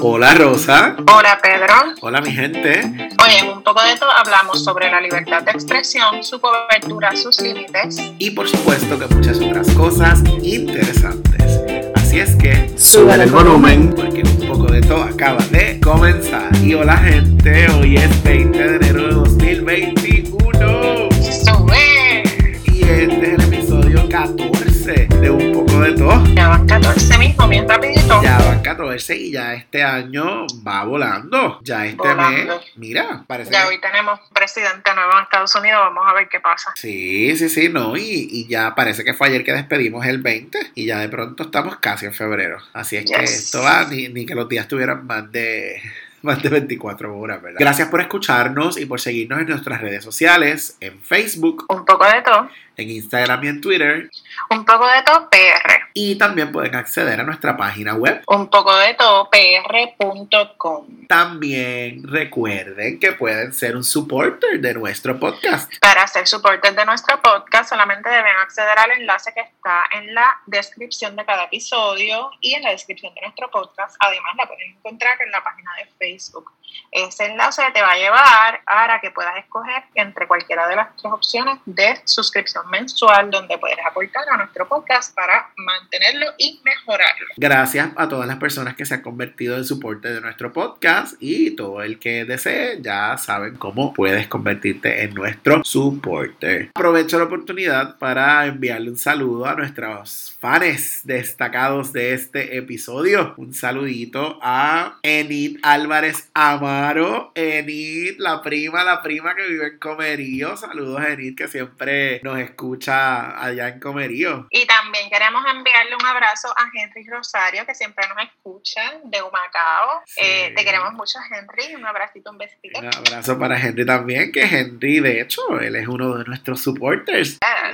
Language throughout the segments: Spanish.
Hola Rosa. Hola Pedro. Hola mi gente. Oye, en un poco de todo hablamos sobre la libertad de expresión, su cobertura, sus límites. Y por supuesto que muchas otras cosas interesantes. Así es que Sube el volumen. porque un poco de todo acaba de comenzar. Y hola gente, hoy es 20 de enero de 2021. Sube. Y este es el episodio 14 de un de todo. Ya van 14 mismo, bien rapidito. Ya van 14 y ya este año va volando. Ya este Volando. mes, mira, parece Ya hoy tenemos presidente nuevo en Estados Unidos, vamos a ver qué pasa. Sí, sí, sí, no, y, y ya parece que fue ayer que despedimos el 20 y ya de pronto estamos casi en febrero. Así es que esto va, ni, ni que los días tuvieran más de, más de 24 horas, ¿verdad? Gracias por escucharnos y por seguirnos en nuestras redes sociales, en Facebook, Un poco de todo, en Instagram y en Twitter. un poco de todo PR. Y también pueden acceder a nuestra página web. Un poco de todo PR.com. También recuerden que pueden ser un supporter de nuestro podcast. Para ser soporte de nuestro podcast, solamente deben acceder al enlace que está en la descripción de cada episodio y en la descripción de nuestro podcast. Además, la pueden encontrar en la página de Facebook. Ese enlace te va a llevar para que puedas escoger entre cualquiera de las tres opciones de suscripción mensual, donde puedes aportar a nuestro podcast para mantenerlo y mejorarlo. Gracias a todas las personas que se han convertido en soporte de nuestro podcast y todo el que desee ya saben cómo puedes convertirte en nuestro supporter. Aprovecho la oportunidad para enviarle un saludo a nuestros fans destacados de este episodio. Un saludito a Enid Álvarez Amaro. Enid, la prima, la prima que vive en Comerío. Saludos a Enid que siempre nos escucha allá en Comerío. Y también queremos enviarle un abrazo a Henry Rosario, que siempre nos escucha de Humacao. Sí. Eh, te queremos mucho, Henry. Un abracito, un besito. Un abrazo para Henry también, que Henry, de hecho, él es uno de nuestros supporters. Ah,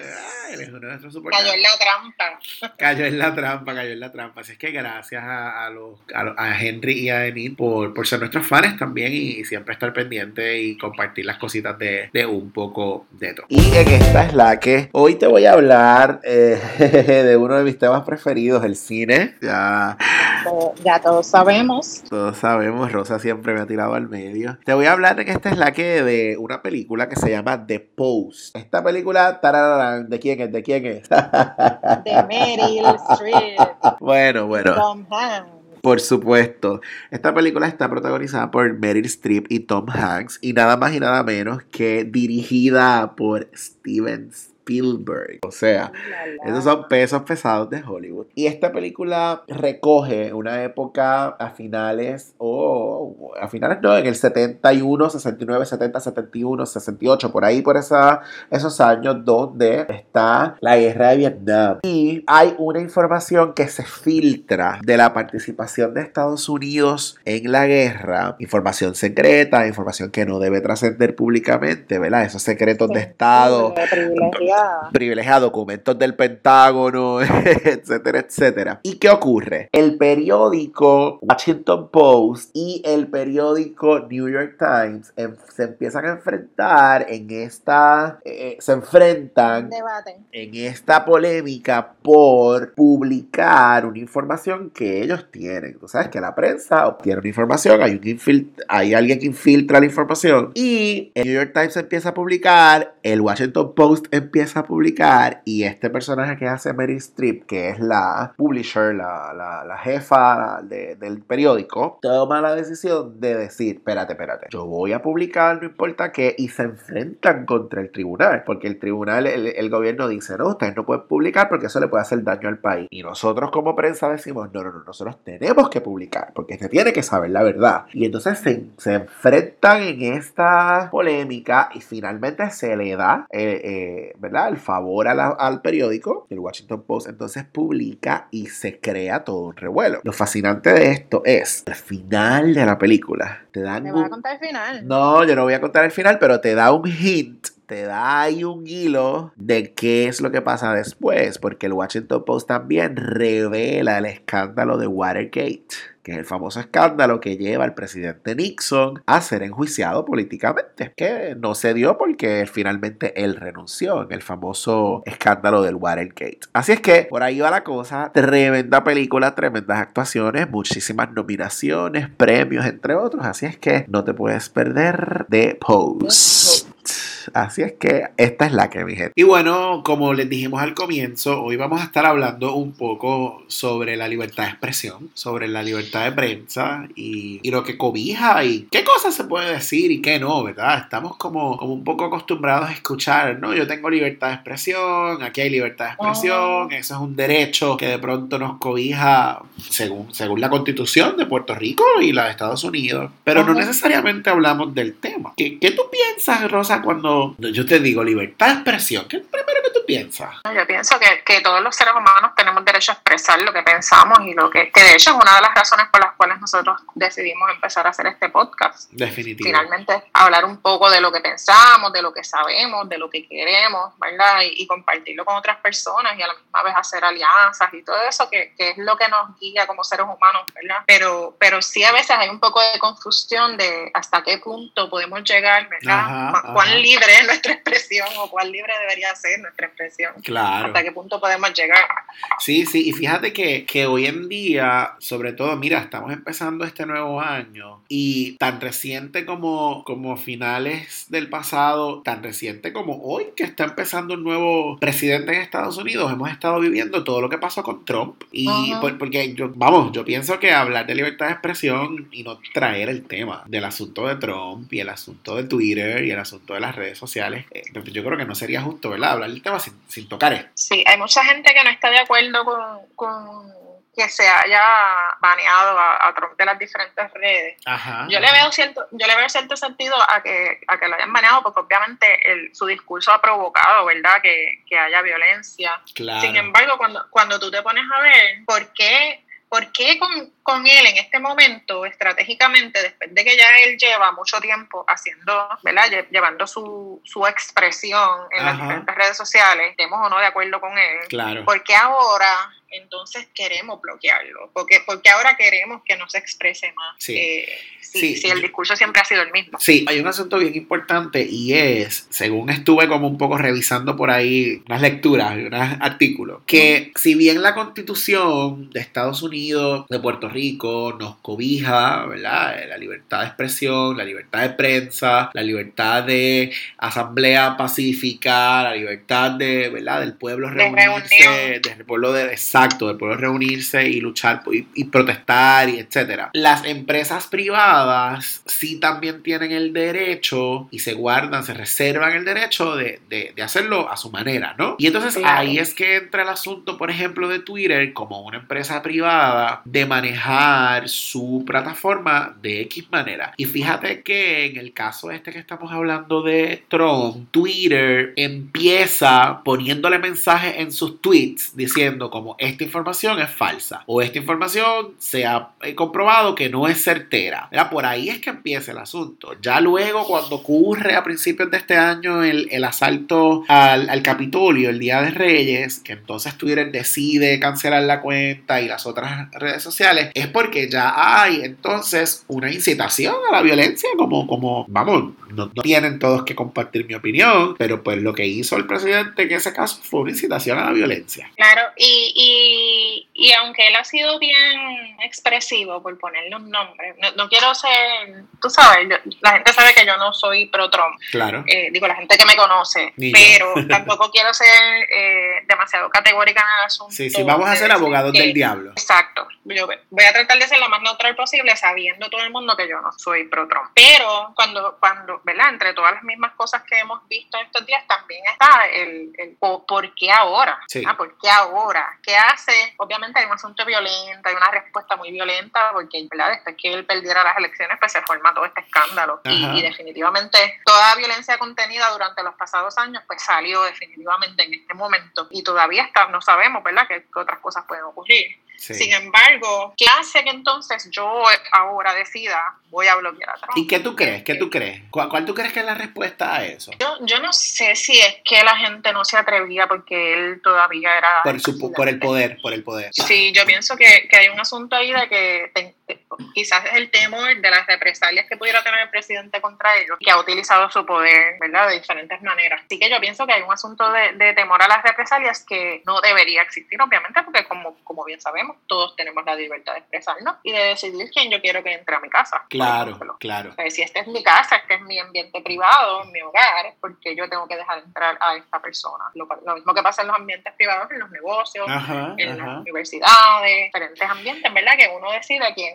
Él es uno de nuestros. Cayó en la trampa. Cayó en la trampa, cayó en la trampa. Así es que gracias a, a los, a, Henry y a Enid por, por ser nuestros fans también y, siempre estar pendiente y compartir las cositas de, de un poco de todo. Y en esta es la que hoy te voy a hablar eh, de uno de mis temas preferidos, el cine. Ya Ya todos sabemos. Todos sabemos, Rosa siempre me ha tirado al medio. Te voy a hablar en esta es la que de una película que se llama The Post. Esta película, tarararán, ¿de quién es? ¿De quién es? De Meryl Streep. bueno, bueno. Tom Hanks. Por supuesto. Esta película está protagonizada por Meryl Streep y Tom Hanks y nada más y nada menos que dirigida por Steven Spielberg. O sea, esos son pesos pesados de Hollywood. Y esta película recoge una época a finales, o a finales no, en el 71, 69, 70, 71, 68, por ahí, por esa, esos años donde está la guerra de Vietnam. Y hay una información que se filtra de la participación de Estados Unidos en la guerra, información secreta, información que no debe trascender públicamente, ¿verdad? Esos secretos de Estado Privilegiada. privilegiada, documentos del Pentágono, etcétera, etcétera. ¿Y qué ocurre? El periódico Washington Post y el periódico New York Times se empiezan a enfrentar en esta, eh, se enfrentan Debate. en esta polémica por publicar una información que ellos tienen. Tú sabes que la prensa obtiene una información, hay, un hay alguien que infiltra la información y el New York Times empieza a publicar, el Washington Post empieza a publicar y este personaje que hace Mary Streep, que es la publisher, la, la- la jefa de- del periódico, toma la decisión de decir, espérate, espérate, yo voy a publicar, no importa qué, y se enfrentan contra el tribunal, porque el tribunal, el, el gobierno dice, no, ustedes no pueden publicar porque eso le puede hacer daño al país. Y nosotros como prensa decimos, no, no, no, nosotros tenemos que publicar, porque se tiene que saber la verdad. Y entonces se, se enfrentan en esta polémica y finalmente se le da, eh, eh, ¿verdad? El favor a la- al periódico, el Washington Post, entonces publica y se crea todo un revuelo. Lo fascinante de esto es, al final de la película, te dan ¿Me un- vas a contar el final? no, yo no voy a contar el final, pero te da un hint, te da ahí un hilo de qué es lo que pasa después, porque el Washington Post también revela el escándalo de Watergate. Que es el famoso escándalo que lleva al presidente Nixon a ser enjuiciado políticamente, que no se dio porque finalmente él renunció en el famoso escándalo del Watergate. Así es que por ahí va la cosa, tremenda película, tremendas actuaciones, muchísimas nominaciones, premios, entre otros, así es que no te puedes perder de Pose. Así es que esta es la que mi gente. Y bueno, como les dijimos al comienzo, hoy vamos a estar hablando un poco sobre la libertad de expresión, sobre la libertad de prensa y, lo que cobija y qué cosas se puede decir y qué no, ¿verdad? Estamos como, como un poco acostumbrados a escuchar, ¿no? Yo tengo libertad de expresión, aquí hay libertad de expresión, eso es un derecho que de pronto nos cobija según, según la constitución de Puerto Rico y la de Estados Unidos, pero no necesariamente hablamos del tema. ¿Qué, qué tú piensas, Rosa, cuando yo te digo libertad de expresión, ¿qué es primero que tú piensas? Yo pienso que, que, todos los seres humanos tenemos derecho a expresar lo que pensamos y lo que, que de hecho es una de las razones por las cuales nosotros decidimos empezar a hacer este podcast. Definitivamente. Finalmente, hablar un poco de lo que pensamos, de lo que sabemos, de lo que queremos, ¿verdad? Y, compartirlo con otras personas y a la misma vez hacer alianzas y todo eso, que, que, es lo que nos guía como seres humanos, ¿verdad? Pero, pero sí a veces hay un poco de confusión de hasta qué punto podemos llegar, ¿verdad? ¿Cuán libre es nuestra expresión o cuál libre debería ser nuestra expresión. Claro. Hasta qué punto podemos llegar. Sí, sí, y fíjate que, que hoy en día, sobre todo, mira, estamos empezando este nuevo año y tan reciente como, como finales del pasado, tan reciente como hoy que está empezando un nuevo presidente en Estados Unidos, hemos estado viviendo todo lo que pasó con Trump y porque yo, vamos, yo pienso que hablar de libertad de expresión y no traer el tema del asunto de Trump y el asunto de Twitter y el asunto de las redes sociales, eh, yo creo que no sería justo, ¿verdad? Hablar del tema sin, sin tocar esto. Sí, hay mucha gente que no está de acuerdo con, con que se haya baneado a, Trump de las diferentes redes. yo le veo cierto, yo le veo cierto sentido a que, a que lo hayan baneado, porque obviamente el, su discurso ha provocado, ¿verdad?, que, que haya violencia. Sin embargo, cuando, cuando tú te pones a ver por qué ¿por qué con, con, él en este momento, estratégicamente, después de que ya él lleva mucho tiempo haciendo, ¿verdad? Llevando su, su expresión en las diferentes redes sociales, estemos o no de acuerdo con él, claro. ¿por qué ahora entonces queremos bloquearlo? Porque, porque ahora queremos que no se exprese más. Sí. Eh, si, el discurso siempre ha sido el mismo. Sí, hay un asunto bien importante y es, según estuve como un poco revisando por ahí unas lecturas, unos artículos, que si bien la constitución de Estados Unidos, de Puerto Rico, nos cobija, ¿verdad? La libertad de expresión, la libertad de prensa, la libertad de asamblea pacífica, la libertad de, ¿verdad? Del pueblo reunirse, del pueblo de, exacto, del pueblo reunirse y luchar y, y protestar y etcétera. Las empresas privadas sí también tienen el derecho y se guardan, se reservan el derecho de, hacerlo a su manera, ¿no? Y entonces ahí es que entra el asunto, por ejemplo, de Twitter como una empresa privada de manejar su plataforma de X manera. Y fíjate que en el caso este que estamos hablando de Trump, Twitter empieza poniéndole mensajes en sus tweets diciendo como esta información es falsa o esta información se ha eh, comprobado que no es certera por ahí es que empieza el asunto. Ya luego, cuando ocurre a principios de este año el, asalto al, Capitolio, el Día de Reyes, que entonces Twitter decide cancelar la cuenta y las otras redes sociales, es porque ya hay entonces una incitación a la violencia, como, como vamos, no, tienen todos que compartir mi opinión, pero pues lo que hizo el presidente en ese caso fue una incitación a la violencia. Claro, y, y, aunque él ha sido bien expresivo, por ponerle un nombre, no quiero ser, tú sabes, la gente sabe que yo no soy pro Trump. Claro. Eh, digo, la gente que me conoce, pero tampoco quiero ser eh, demasiado categórica en el asunto. Sí, sí, vamos a ser abogados del diablo. Exacto. Yo voy a tratar de ser lo más neutral posible, sabiendo todo el mundo que yo no soy pro Trump. Pero cuando, cuando, ¿verdad? Entre todas las mismas cosas que hemos visto estos días, también está el, el ¿por qué ahora? Sí. Ah, ¿Por qué ahora? ¿Qué hace? Obviamente hay un asunto violento, hay una respuesta muy violenta, porque, ¿verdad? Después que él perdiera las elecciones, pues se forma todo este escándalo. Y, definitivamente toda violencia contenida durante los pasados años, pues salió definitivamente en este momento. Y todavía está, no sabemos, ¿verdad?, que otras cosas pueden ocurrir. Sin embargo, ¿qué hace que entonces yo ahora decida voy a bloquear a Trump? ¿Y qué tú crees? ¿Qué tú crees? ¿Cuál, tú crees que es la respuesta a eso? Yo, yo no sé si es que la gente no se atrevía porque él todavía era... Por, por el poder, por el poder. Sí, yo pienso que, que hay un asunto ahí de que quizás es el temor de las represalias que pudiera tener el presidente contra ellos, que ha utilizado su poder, ¿verdad?, de diferentes maneras. Así que yo pienso que hay un asunto de, de temor a las represalias que no debería existir, obviamente, porque como, como bien sabemos, todos tenemos la libertad de expresarnos y de decidir quién yo quiero que entre a mi casa. Claro, claro. si esta es mi casa, este es mi ambiente privado, mi hogar, porque yo tengo que dejar entrar a esta persona. Lo, mismo que pasa en los ambientes privados, en los negocios, en las universidades, diferentes ambientes, ¿verdad? Que uno decide quién,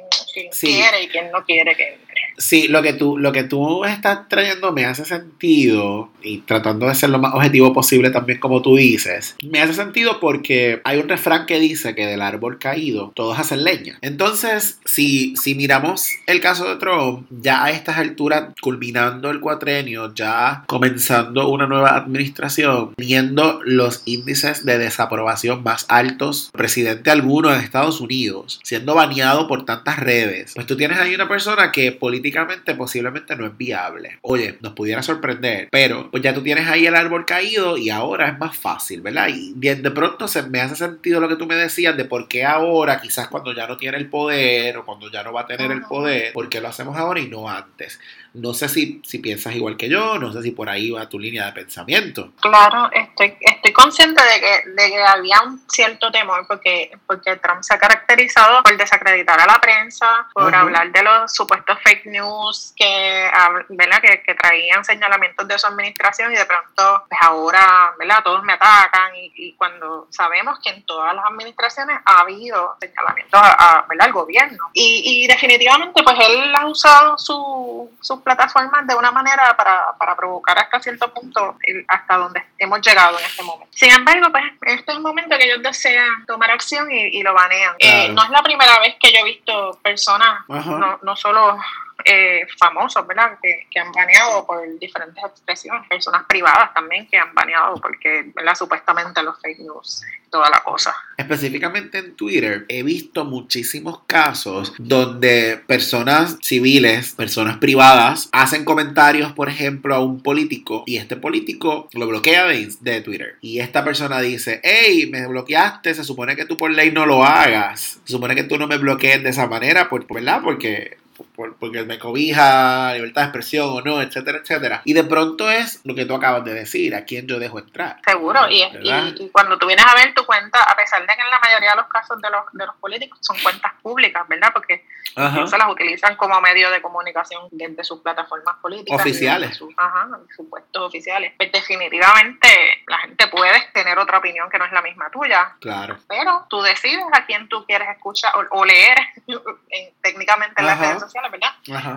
quiere y quién no quiere que entre. Sí, lo que, tú, lo que tú estás trayendo me hace sentido y tratando de ser lo más objetivo posible también como tú dices. Me hace sentido porque hay un refrán que dice que del árbol caído todos hacen leña. Entonces, si, si miramos el caso de Trump, ya a estas alturas, culminando el cuatrenio, ya comenzando una nueva administración, viendo los índices de desaprobación más altos, presidente alguno en Estados Unidos, siendo baneado por tantas redes, pues tú tienes ahí una persona que políticamente posiblemente no es viable. Oye, nos pudiera sorprender, pero pues ya tú tienes ahí el árbol caído y ahora es más fácil, ¿verdad? Y de pronto se me hace sentido lo que tú me decías de por qué ahora, quizás cuando ya no tiene el poder o cuando ya no va a tener el poder, por qué lo hacemos ahora y no antes. No sé si, si piensas igual que yo, no sé si por ahí va tu línea de pensamiento. Claro, estoy, estoy consciente de que, de que había un cierto temor porque, porque Trump se ha caracterizado por desacreditar a la prensa, por hablar de los supuestos fake news que, ¿verdad? Que, que, traían señalamientos de su administración y de pronto, pues ahora, ¿verdad? Todos me atacan y, y cuando sabemos que en todas las administraciones ha habido señalamientos a, ¿verdad? al gobierno. Y, y definitivamente, pues él ha usado su, su plataformas de una manera para, para, provocar hasta cierto punto hasta donde hemos llegado en este momento. Sin embargo, pues este es el momento que ellos desean tomar acción y, lo banean. Eh, no es la primera vez que yo he visto personas, no, no solo eh, famosos, ¿verdad? Que, que, han baneado por diferentes expresiones, personas privadas también que han baneado porque, ¿verdad? Supuestamente los fake news, toda la cosa. Específicamente en Twitter he visto muchísimos casos donde personas civiles, personas privadas, hacen comentarios, por ejemplo, a un político y este político lo bloquea de, de Twitter. Y esta persona dice, hey, me bloqueaste, se supone que tú por ley no lo hagas, se supone que tú no me bloquees de esa manera, ¿verdad? Porque porque me cobija libertad de expresión o no, etcétera, etcétera. Y de pronto es lo que tú acabas de decir, a quién yo dejo entrar. Seguro, y, y, cuando tú vienes a ver tu cuenta, a pesar de que en la mayoría de los casos de los, de los políticos son cuentas públicas, ¿verdad? Porque se las utilizan como medio de comunicación desde sus plataformas políticas. Oficiales. Sus, ajá, supuestos oficiales. Pues definitivamente la gente puede tener otra opinión que no es la misma tuya. Claro. Pero tú decides a quién tú quieres escuchar o, leer técnicamente en las redes sociales, ¿verdad?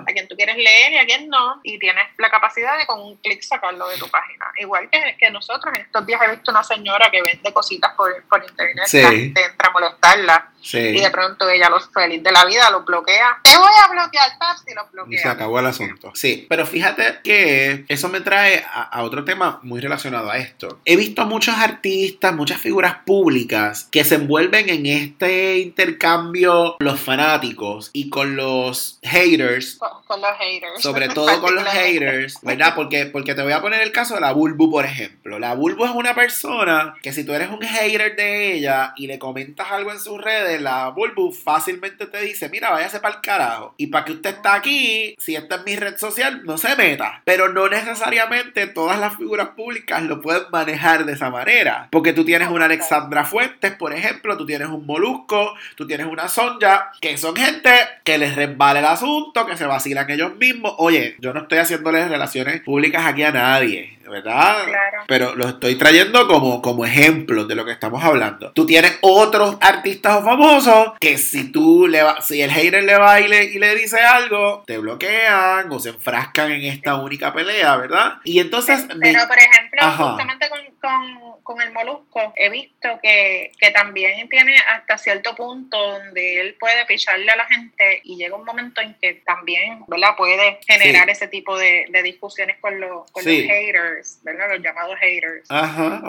A quien tú quieres leer y a quien no, y tienes la capacidad de con un clic sacarlo de tu página. Igual que, que nosotros, en estos días he visto una señora que vende cositas por, por internet, sí. te entra a molestarla y de pronto ella, los feliz de la vida, los bloquea. Te voy a bloquear, y los bloquea. Y se acabó el asunto. Sí, pero fíjate que eso me trae a, otro tema muy relacionado a esto. He visto muchos artistas, muchas figuras públicas que se envuelven en este intercambio los fanáticos y con los haters. Con, los haters. Sobre todo con los haters, ¿verdad? Porque, porque te voy a poner el caso de la Bulbu, por ejemplo. La Bulbu es una persona que si tú eres un hater de ella y le comentas algo en sus redes, la Bulbu fácilmente te dice, mira, váyase para el carajo. Y para que usted está aquí, si esta es mi red social, no se meta. Pero no necesariamente todas las figuras públicas lo pueden manejar de esa manera. Porque tú tienes una Alexandra Fuentes, por ejemplo, tú tienes un Molusco, tú tienes una Sonja, que son gente que les resbala el asunto, que se vacilan ellos mismos. Oye, yo no estoy haciéndoles relaciones públicas aquí a nadie. ¿Verdad? Claro. Pero lo estoy trayendo como, como ejemplo de lo que estamos hablando. Tú tienes otros artistas o famosos que si tú le va, si el hater le baile y le dice algo, te bloquean o se enfrascan en esta única pelea, ¿verdad? Y entonces... Pero, por ejemplo, justamente con, con, con, el molusco, he visto que, que también tiene hasta cierto punto donde él puede picharle a la gente y llega un momento en que también, ¿verdad? Puede generar ese tipo de, de discusiones con, los, con los haters ¿verdad? Los llamados haters.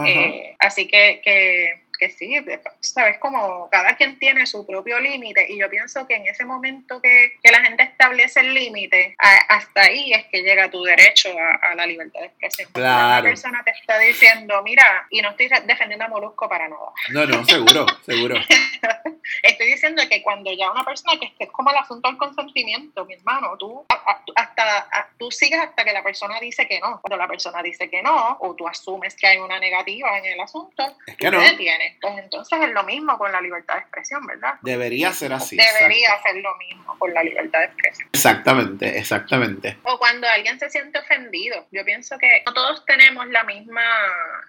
Eh, así que, que, que, sí, sabes como cada quien tiene su propio límite y yo pienso que en ese momento que, que, la gente establece el límite, hasta ahí es que llega tu derecho a, la libertad de expresión. Claro. Una persona te está diciendo, mira, y no estoy defendiendo a Molusco para nada. No, no, seguro, seguro. estoy diciendo que cuando ya una persona que es como el asunto del consentimiento, mi hermano, tú hasta tú sigues hasta que la persona dice que no. Cuando la persona dice que no, o tú asumes que hay una negativa en el asunto, es que no. Pues entonces es lo mismo con la libertad de expresión, ¿verdad? Debería ser así. Debería ser lo mismo con la libertad de expresión. Exactamente, exactamente. O cuando alguien se siente ofendido. Yo pienso que no todos tenemos la misma,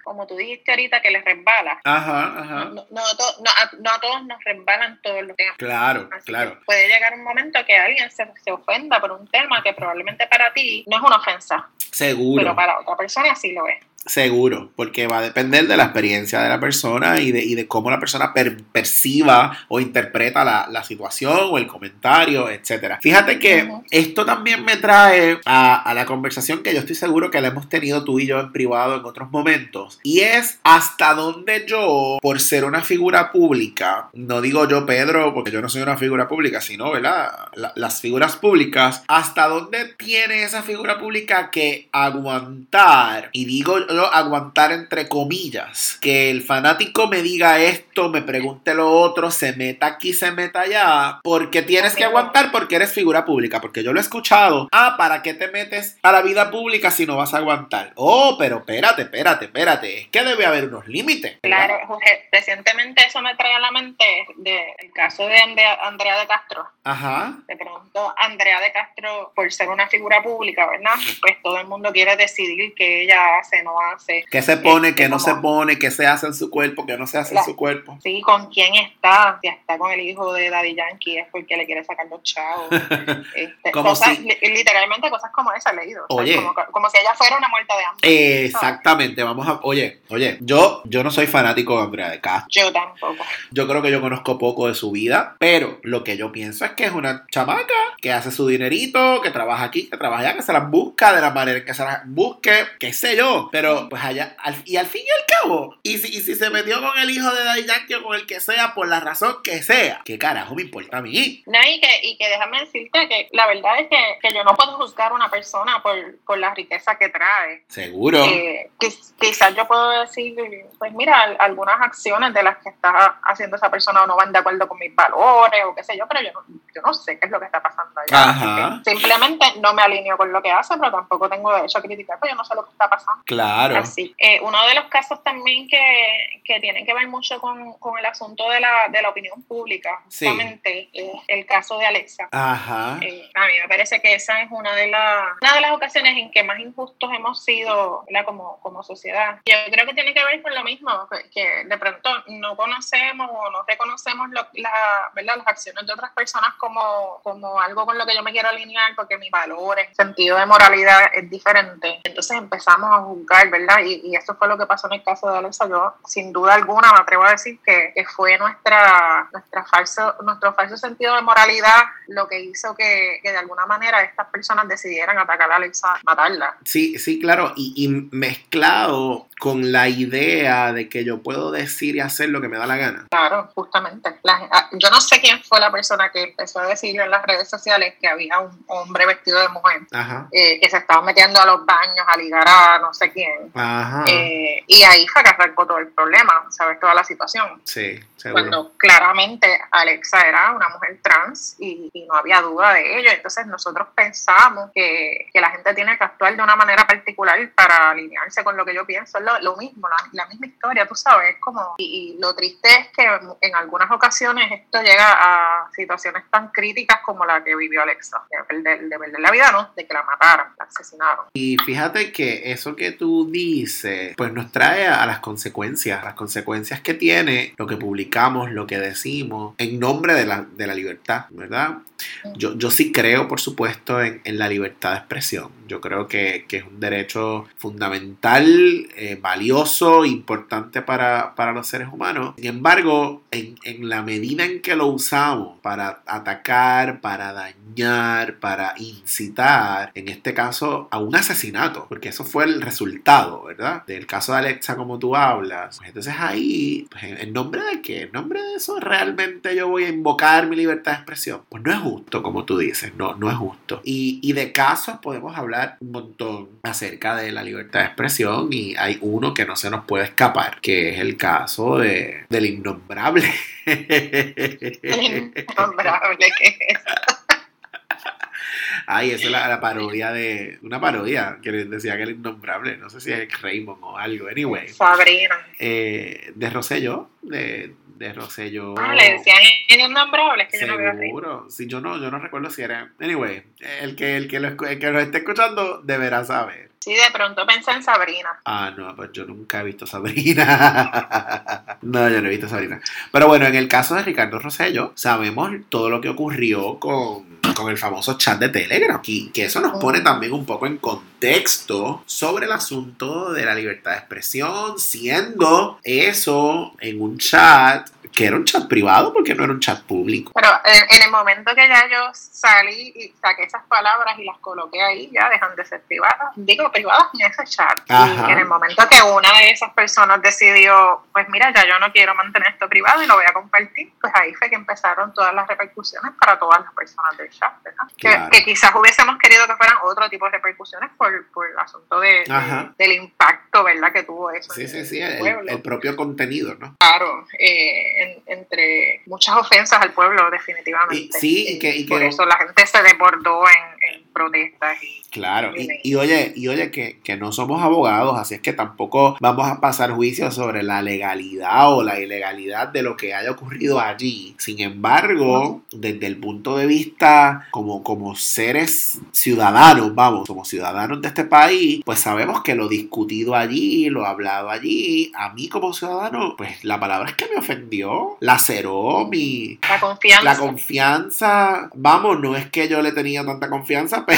como tú dijiste ahorita, que les resbala. Ajá, ajá. No, no, a, todos nos resbalan todos los temas. Claro, claro. Puede llegar un momento que alguien se, se ofenda por un tema que probablemente para ti no es una ofensa. Seguro. Pero para otra persona sí lo es. Seguro, porque va a depender de la experiencia de la persona y de, y de cómo la persona perciba o interpreta la, la, situación o el comentario, etc. Fíjate que esto también me trae a, a, la conversación que yo estoy seguro que la hemos tenido tú y yo en privado en otros momentos. Y es hasta dónde yo, por ser una figura pública, no digo yo Pedro, porque yo no soy una figura pública, sino, ¿verdad? las figuras públicas, hasta dónde tiene esa figura pública que aguantar, y digo aguantar entre comillas. Que el fanático me diga esto, me pregunte lo otro, se meta aquí, se meta allá. Porque tienes que aguantar porque eres figura pública. Porque yo lo he escuchado. Ah, ¿para qué te metes a la vida pública si no vas a aguantar? Oh, pero espérate, espérate, espérate. Es que debe haber unos límites. Claro, recientemente eso me trae a la mente del caso de Andrea, de Castro. Ajá. De pronto, Andrea de Castro, por ser una figura pública, ¿verdad? Pues todo el mundo quiere decidir que ella hace, no hace. ¿Qué se pone, qué no se pone, qué se hace en su cuerpo, qué no se hace en su cuerpo? Sí, con quién está, si está con el hijo de Daddy Yankee es porque le quiere sacar los chavos. Este, cosas, literalmente cosas como esa he leído. Oye. como, si ella fuera una muerta de hambre. exactamente, vamos a, oye, oye, yo, yo no soy fanático de Andrea de Castro. Yo tampoco. Yo creo que yo conozco poco de su vida, pero lo que yo pienso es que es una chamaca que hace su dinerito, que trabaja aquí, que trabaja allá, que se las busca de la manera en que se las busque, qué sé yo, pero pues allá, y al fin y al cabo, y si, y si se metió con el hijo de Daddy Yankee o con el que sea, por la razón que sea, ¿qué carajo me importa a mí? No, y que, y que déjame decirte que la verdad es que, que yo no puedo juzgar a una persona por, por, la riqueza que trae. Seguro. Eh, quizás yo puedo decir, pues mira, algunas acciones de las que está haciendo esa persona no van de acuerdo con mis valores o qué sé yo, pero yo no, yo no sé qué es lo que está pasando allá. Simplemente no me alineo con lo que hace, pero tampoco tengo derecho a criticar, porque yo no sé lo que está pasando. Claro. Así. Eh, uno de los casos también que, que tienen que ver mucho con, con el asunto de la, de la opinión pública, justamente es el caso de Alexa. Ajá. Eh, a mí me parece que esa es una de, las una de las ocasiones en que más injustos hemos sido como, como sociedad. Yo creo que tiene que ver con lo mismo, que de pronto no conocemos o no reconocemos la, ¿verdad? las acciones de otras personas como, como algo con lo que yo me quiero alinear porque mis valores, sentido de moralidad es diferente. Entonces empezamos a juzgar, ¿verdad? Y, y, eso fue lo que pasó en el caso de Alexa. Yo, sin duda alguna, me atrevo a decir que, que fue nuestra, nuestra falso, nuestro falso sentido de moralidad lo que hizo que, que, de alguna manera estas personas decidieran atacar a Alexa, matarla. Sí, sí, claro. Y, y mezclado con la idea de que yo puedo decir y hacer lo que me da la gana. Claro, justamente. Ah, yo no sé quién fue la persona que empezó a decir en las redes sociales que había un hombre vestido de mujer eh, que se estaba metiendo a los baños a ligar a no sé quién. Eh, y ahí fue que arrancó todo el problema, ¿sabes? Toda la situación. Sí, seguro. Cuando claramente Alexa era una mujer trans y, no había duda de ello. Entonces nosotros pensamos que, que, la gente tiene que actuar de una manera particular para alinearse con lo que yo pienso. Es lo, mismo, la, misma historia, tú sabes. como, y, lo triste es que en algunas ocasiones esto llega a situaciones tan críticas como la que vivió Alexa. De perder, de perder la vida, ¿no? De que la mataron, la asesinaron. Y fíjate que eso que tú dices, pues nos trae a las consecuencias, las consecuencias que tiene lo que publicamos, lo que decimos, en nombre de la, de la libertad, ¿verdad? Yo, yo sí creo, por supuesto, en, en la libertad de expresión. Yo creo que, que es un derecho fundamental, eh, valioso, importante para, para, los seres humanos. Sin embargo, en, en la medida en que lo usamos para atacar, para dañar, para incitar, en este caso, a un asesinato, porque eso fue el resultado, ¿verdad? Del caso de Alexa, como tú hablas. Pues entonces ahí, pues, ¿en nombre de qué? ¿En nombre de eso realmente yo voy a invocar mi libertad de expresión? Pues no es justo, como tú dices, no, no es justo. Y, y de casos podemos hablar un montón acerca de la libertad de expresión y hay uno que no se nos puede escapar, que es el caso de, del innombrable. El innombrable que es. Ay, esa es la, la, parodia de. Una parodia que decía que el innombrable. No sé si es Raymond o algo. Anyway. Sabrina. Eh, de Rosselló. De, de Rosselló. Ah, le decían innombrable. Es que Seguro. yo no Raymond. Sí, yo no, yo no recuerdo si era. Anyway, el que, el que, lo, el que lo esté escuchando deberá saber. Sí, de pronto pensé en Sabrina. Ah, no, pues yo nunca he visto Sabrina. no, yo no he visto Sabrina. Pero bueno, en el caso de Ricardo Rosello, sabemos todo lo que ocurrió con, con el famoso chat de Telegram. Que eso nos pone también un poco en contexto sobre el asunto de la libertad de expresión, siendo eso en un chat que era un chat privado porque no era un chat público. Pero en, en el momento que ya yo salí y saqué esas palabras y las coloqué ahí, ya dejan de ser privadas. Digo, privadas en ese chat. Ajá. Y en el momento que una de esas personas decidió, pues mira, ya yo no quiero mantener esto privado y lo voy a compartir, pues ahí fue que empezaron todas las repercusiones para todas las personas del chat, ¿verdad? Claro. Que, que quizás hubiésemos querido que fueran otro tipo de repercusiones por, por el asunto de, del impacto, ¿verdad? Que tuvo eso. Sí, en sí, sí, el propio contenido, ¿no? Claro, eh, en- entre muchas ofensas al pueblo, definitivamente. Y- sí, y que- y por que- eso la gente se desbordó en, en protestas. Y, Claro, y, y oye, y oye que, que no somos abogados, así es que tampoco vamos a pasar juicio sobre la legalidad o la ilegalidad de lo que haya ocurrido allí. Sin embargo, desde el punto de vista como, como seres ciudadanos, vamos, como ciudadanos de este país, pues sabemos que lo discutido allí, lo hablado allí, a mí como ciudadano, pues la palabra es que me ofendió, laceró mi, la confianza. la confianza, vamos, no es que yo le tenía tanta confianza, pe-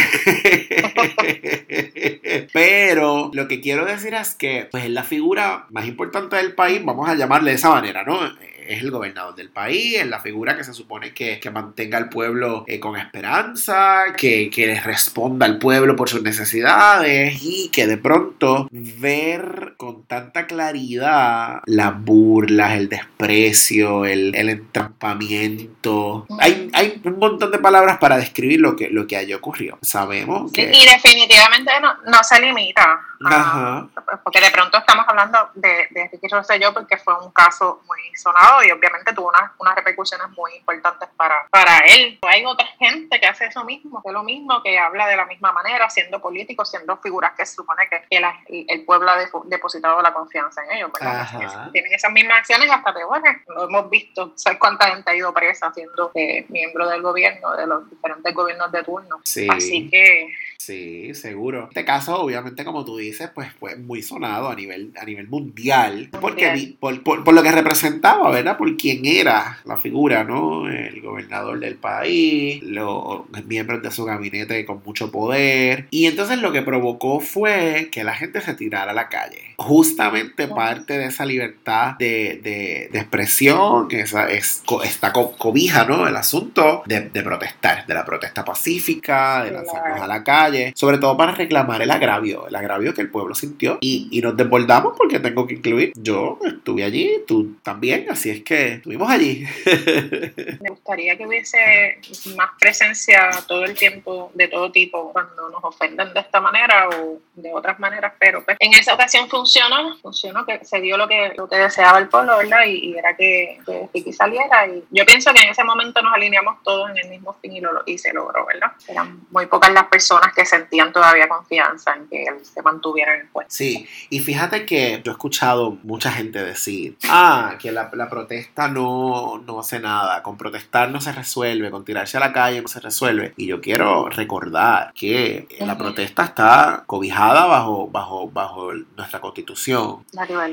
pero lo que quiero decir es que, pues es la figura más importante del país, vamos a llamarle de esa manera, ¿no? Es el gobernador del país, es la figura que se supone que, que mantenga al pueblo eh, con esperanza, que, que responda al pueblo por sus necesidades y que de pronto ver con tanta claridad las burlas, el desprecio, el, el entrampamiento. Hay, hay un montón de palabras para describir lo que, lo que allí ocurrió. Sabemos que... Y definitivamente no, no se limita. a- Ajá. porque de pronto estamos hablando de, de Ricky Rosselló porque fue un caso muy sonado y obviamente tuvo unas, unas repercusiones muy importantes para, para él. Hay otra gente que hace eso mismo, que es lo mismo, que habla de la misma manera, siendo políticos, siendo figuras que se supone que, que la- el pueblo ha depositado la confianza en ellos. Ajá. Tienen esas mismas acciones hasta peores. Lo hemos visto. ¿Sabes cuánta gente ha ido presa siendo eh, miembro del gobierno, de los diferentes gobiernos de turno? Sí. Así que Sí, seguro. Este caso, obviamente, como tú dices, pues fue muy sonado a nivel, a nivel mundial. Porque por, por- por lo que representaba, ¿verdad? Por quién era la figura, ¿no? El gobernador del país, los miembros de su gabinete con mucho poder. Y entonces lo que provocó fue que la gente se tirara a la calle. Justamente parte de esa libertad de, de- de expresión, que esa es, está co- cobija, ¿no? El asunto de, de protestar, de la protesta pacífica, de lanzarnos a la calle, sobre todo para reclamar el agravio, el agravio que el pueblo sintió. Y, y nos desbordamos porque tengo que incluir, yo estuve allí, tú también, así es que estuvimos allí. Me gustaría que hubiese más presencia todo el tiempo de todo tipo cuando nos ofenden de esta manera o de otras maneras, pero pues, en esa ocasión funcionó, funcionó que se dio lo que, lo que deseaba el pueblo, ¿verdad? Y, y era que, que saliera y yo pienso que en ese momento nos alineamos todos en el mismo fin y, lo, y se logró, ¿verdad? Eran muy pocas las personas que sentían todavía confianza en que él se mantuviera en el puesto. Sí, y fíjate que yo he escuchado mucha gente decir, ah, que la, la protesta no, no hace nada, con protestar no se resuelve, con tirarse a la calle no se resuelve. Y yo quiero recordar que la protesta está cobijada bajo, bajo, bajo nuestra constitución.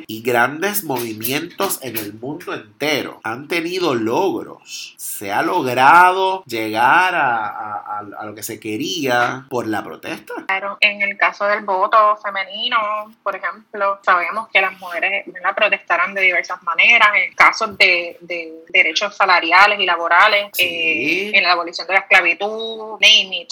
Y grandes movimientos en el mundo entero han tenido logros. Se ha logrado llegar a, a- a- a lo que se quería por la protesta. Claro, en el caso del voto femenino, por ejemplo, sabemos que las mujeres ¿verdad? protestarán de diversas maneras, en casos de, de derechos salariales y laborales, Sí. eh, en la abolición de la esclavitud, name it.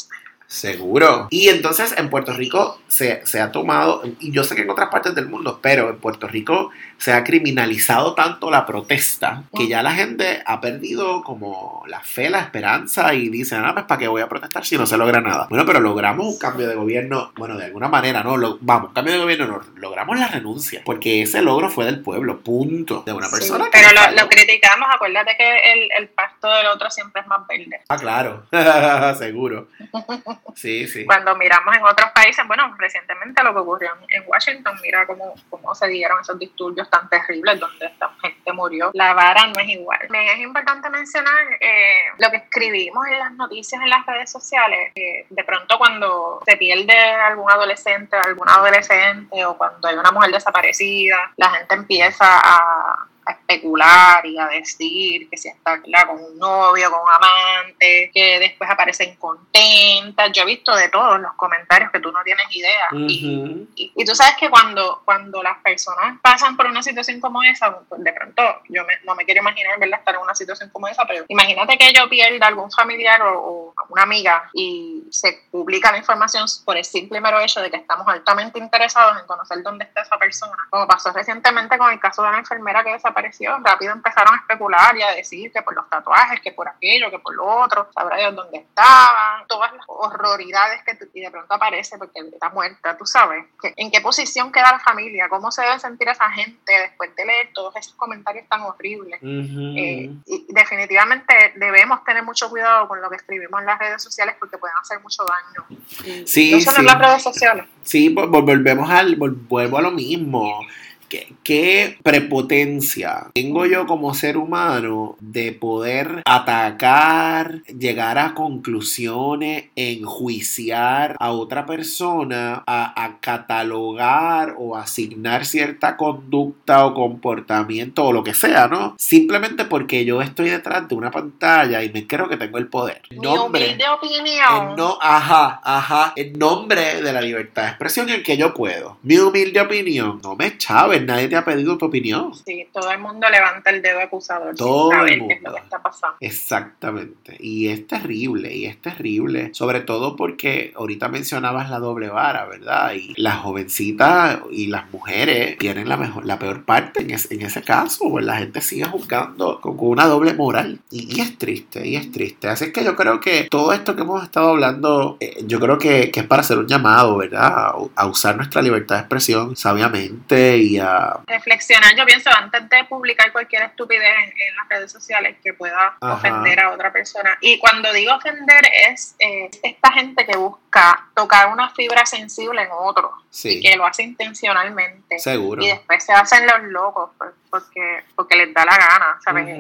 Seguro. Y entonces en Puerto Rico se, se ha tomado, y yo sé que en otras partes del mundo, pero en Puerto Rico se ha criminalizado tanto la protesta que ya la gente ha perdido como la fe, la esperanza y dicen, ah, pues para qué voy a protestar si no se logra nada. Bueno, pero logramos un cambio de gobierno, bueno, de alguna manera, ¿no? Lo- vamos, cambio de gobierno, no, logramos la renuncia, porque ese logro fue del pueblo, punto. De una persona pero lo, lo criticamos, acuérdate que el, el pasto del otro siempre es más verde. Ah, claro, seguro. Sí, sí. Cuando miramos en otros países, bueno, recientemente lo que ocurrió en- Washington, mira cómo, cómo se dieron esos disturbios tan terribles donde esta gente murió. La vara no es igual. Me es importante mencionar eh, lo que escribimos en las noticias en las redes sociales. de pronto cuando se pierde algún adolescente, alguna adolescente o cuando hay una mujer desaparecida, la gente empieza a a especular y a decir que si está ¿verdad? con un novio, con un amante, que después aparecen contentas. Yo he visto de todos los comentarios que tú no tienes idea. y, Ujú. y, y tú sabes que cuando, cuando las personas pasan por una situación como esa, pues de pronto yo me- no me quiero imaginar ¿verdad? estar en una situación como esa, pero imagínate que yo pierda algún familiar o, o una amiga y se publica la información por el simple mero hecho de que estamos altamente interesados en conocer dónde está esa persona. Como pasó recientemente con el caso de la enfermera que desapareció, rápido empezaron a especular y a decir que por los tatuajes, que por aquello, que por lo otro, sabrá Dios dónde estaban, todas las horroridades que tú- y de pronto aparece porque está muerta, tú sabes, que- en qué posición queda la familia, cómo se debe sentir esa gente después de leer todos esos comentarios tan horribles. Eh, y definitivamente debemos tener mucho cuidado con lo que escribimos en las redes sociales porque pueden hacer mucho daño. Y Sí, no solo sí. en las redes sociales. Sí, vol- vol- volvemos al, vuelvo a lo mismo. ¿Qué, qué prepotencia tengo yo como ser humano de poder atacar, llegar a conclusiones, enjuiciar a otra persona, a, a catalogar o asignar cierta conducta o comportamiento o lo que sea, ¿no? Simplemente porque yo estoy detrás de una pantalla y me creo que tengo el poder. Mi Nombre. humilde opinión. No, ajá, ajá. En nombre de la libertad de expresión en que yo puedo. Mi humilde opinión. No me chaves, nadie te ha pedido tu opinión. Sí, todo el mundo levanta el dedo acusador Todo sin el saber qué es lo mundo. que está pasando. Exactamente. Y es terrible, y es terrible. Sobre todo porque ahorita mencionabas la doble vara, ¿verdad? Y las jovencitas y las mujeres tienen la mejor, la peor parte en, es- en ese caso. Pues la gente sigue juzgando con, con una doble moral. Y, y es triste, y es triste. Así es que yo creo que todo esto que hemos estado hablando, eh, yo creo que, que es para hacer un llamado, ¿verdad? A, a usar nuestra libertad de expresión sabiamente y a... Reflexionar, yo pienso, antes de publicar cualquier estupidez en, en las redes sociales que pueda Ajá. ofender a otra persona. Y cuando digo ofender es eh, esta gente que busca tocar una fibra sensible en otro Sí, y que lo hace intencionalmente. seguro. Y después se hacen los locos pues, porque, porque les da la gana, ¿sabes?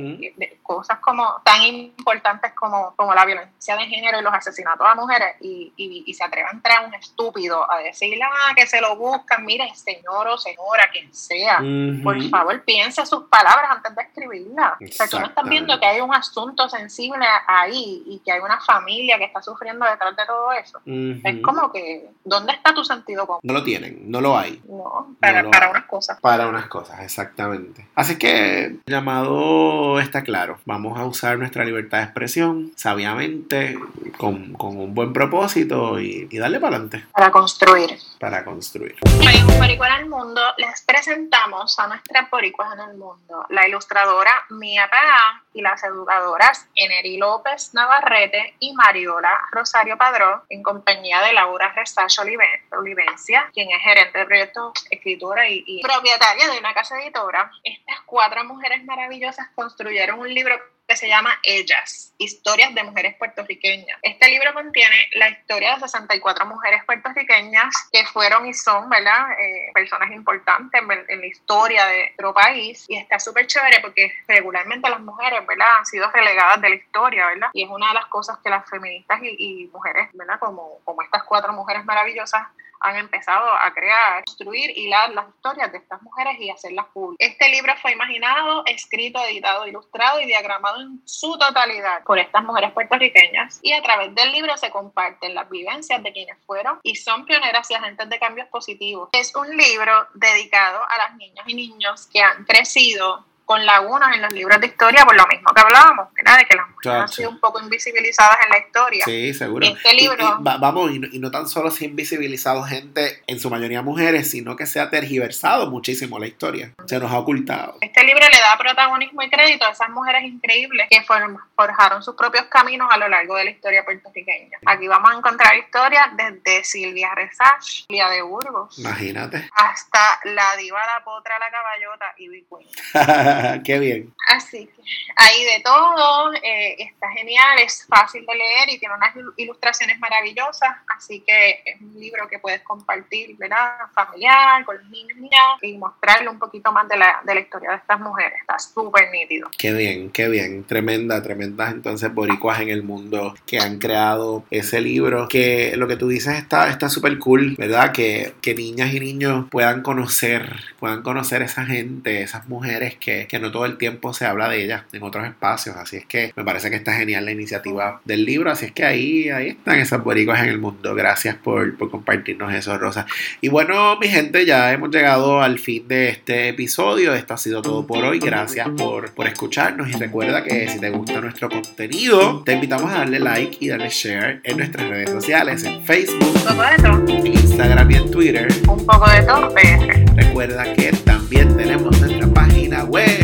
Cosas como tan importantes como, como la violencia de género y los asesinatos a mujeres y, y, y se atreve a entrar un estúpido a decirle ah, que se lo buscan, mire, señor o señora, quien sea. Por favor, piense sus palabras antes de escribirlas. O sea, tú no estás viendo que hay un asunto sensible ahí y que hay una familia que está sufriendo detrás de todo eso. Es como que, ¿dónde está tu sentido común? No lo tienen, no lo hay. No, para, lo para hay. unas cosas. Para unas cosas, exactamente. Así que el llamado está claro. Vamos a usar nuestra libertad de expresión sabiamente, con, con un buen propósito y, y darle para adelante Para construir. para construir. En Un Boricua en el Mundo les presentamos a nuestras boricuas en el mundo, la ilustradora Mía Pagán y las educadoras Eneri López Navarrete y Mariola Rosario Padrón, en compañía de Laura Resacho Olive- Olivencia, quien es gerente de proyectos, escritora y, y propietaria de una casa editora. Estas cuatro mujeres maravillosas construyeron un libro que se llama Ellas, Historias de Mujeres Puertorriqueñas. Este libro contiene la historia de 64 mujeres puertorriqueñas que fueron y son, ¿verdad?, eh, personas importantes en, la historia de nuestro país y está súper chévere porque regularmente las mujeres, ¿verdad?, han sido relegadas de la historia, ¿verdad? Y es una de las cosas que las feministas y, y mujeres, ¿verdad?, como, como estas cuatro mujeres maravillosas han empezado a crear, construir, hilar las historias de estas mujeres y hacerlas públicas. Este libro fue imaginado, escrito, editado, ilustrado y diagramado en su totalidad por estas mujeres puertorriqueñas y a través del libro se comparten las vivencias de quienes fueron y son pioneras y agentes de cambios positivos. Es un libro dedicado a las niñas y niños que han crecido con lagunas en los libros de historia, por lo mismo que hablábamos, ¿verdad? De que las mujeres han sido un poco invisibilizadas en la historia. Sí, seguro. Este libro. vamos, y no, y no, tan solo se ha invisibilizado gente, en su mayoría mujeres, sino que se ha tergiversado muchísimo la historia. Se nos ha ocultado. Este libro le da protagonismo y crédito a esas mujeres increíbles que forjaron sus propios caminos a lo largo de la historia puertorriqueña. Aquí vamos a encontrar historias desde Silvia Resach, Lía de Burgos. Imagínate. Hasta la diva, la potra, la caballota y Queen. Qué bien. Así que hay de todo, eh, está genial, es fácil de leer y tiene unas ilustraciones maravillosas, así que es un libro que puedes compartir, ¿verdad? Familiar, con los niños y mostrarle un poquito más de la, de la historia de estas mujeres. Está súper nítido. Qué bien, qué bien. Tremenda, tremendas entonces boricuas en el mundo que han creado ese libro. Que lo que tú dices está súper cool, ¿verdad? Que, que niñas y niños puedan conocer, puedan conocer esa gente, esas mujeres que, que no todo el tiempo se habla de ellas en otros espacios. Así es que me parece que está genial la iniciativa del libro. Así es que ahí, ahí están esas boricuas en el mundo. Gracias por, por compartirnos eso, Rosa. Y bueno, mi gente, ya hemos llegado al fin de este episodio. Esto ha sido todo por hoy. Gracias por, por escucharnos. Y recuerda que si te gusta nuestro contenido, te invitamos a darle like y darle share en nuestras redes sociales, en Facebook, en Instagram y en Twitter. Un poco de todo, Recuerda que también tenemos nuestra página web.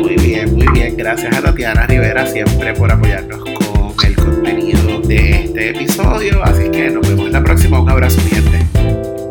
Muy bien, muy bien. Gracias a Tatiana Rivera siempre por apoyarnos con el contenido de este episodio. Así que nos vemos en la próxima. Un abrazo, mi gente.